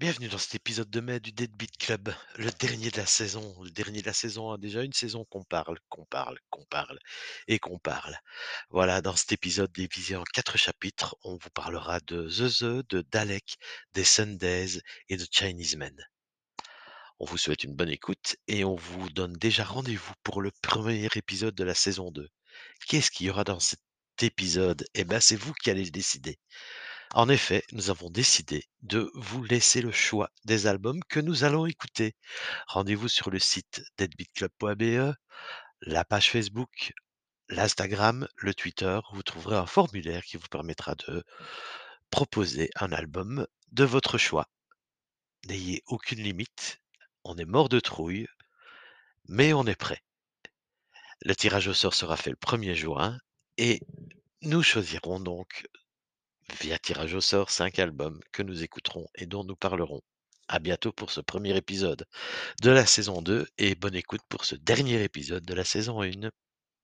Bienvenue dans cet épisode de mai du Deadbeat Club, le dernier de la saison. Le dernier de la saison, hein, déjà une saison qu'on parle, qu'on parle, qu'on parle et qu'on parle. Voilà, dans cet épisode divisé en 4 chapitres, on vous parlera de The The, de Dalek, des Sundays et de Chinese Men. On vous souhaite une bonne écoute et on vous donne déjà rendez-vous pour le premier épisode de la saison 2. Qu'est-ce qu'il y aura dans cet épisode? Eh ben, c'est vous qui allez le décider. En effet, nous avons décidé de vous laisser le choix des albums que nous allons écouter. Rendez-vous sur le site deadbeatclub.be, la page Facebook, l'Instagram, le Twitter. Vous trouverez un formulaire qui vous permettra de proposer un album de votre choix. N'ayez aucune limite. On est mort de trouille, mais on est prêt. Le tirage au sort sera fait le 1er juin et nous choisirons donc via tirage au sort 5 albums que nous écouterons et dont nous parlerons. À bientôt pour ce premier épisode de la saison 2 et bonne écoute pour ce dernier épisode de la saison 1.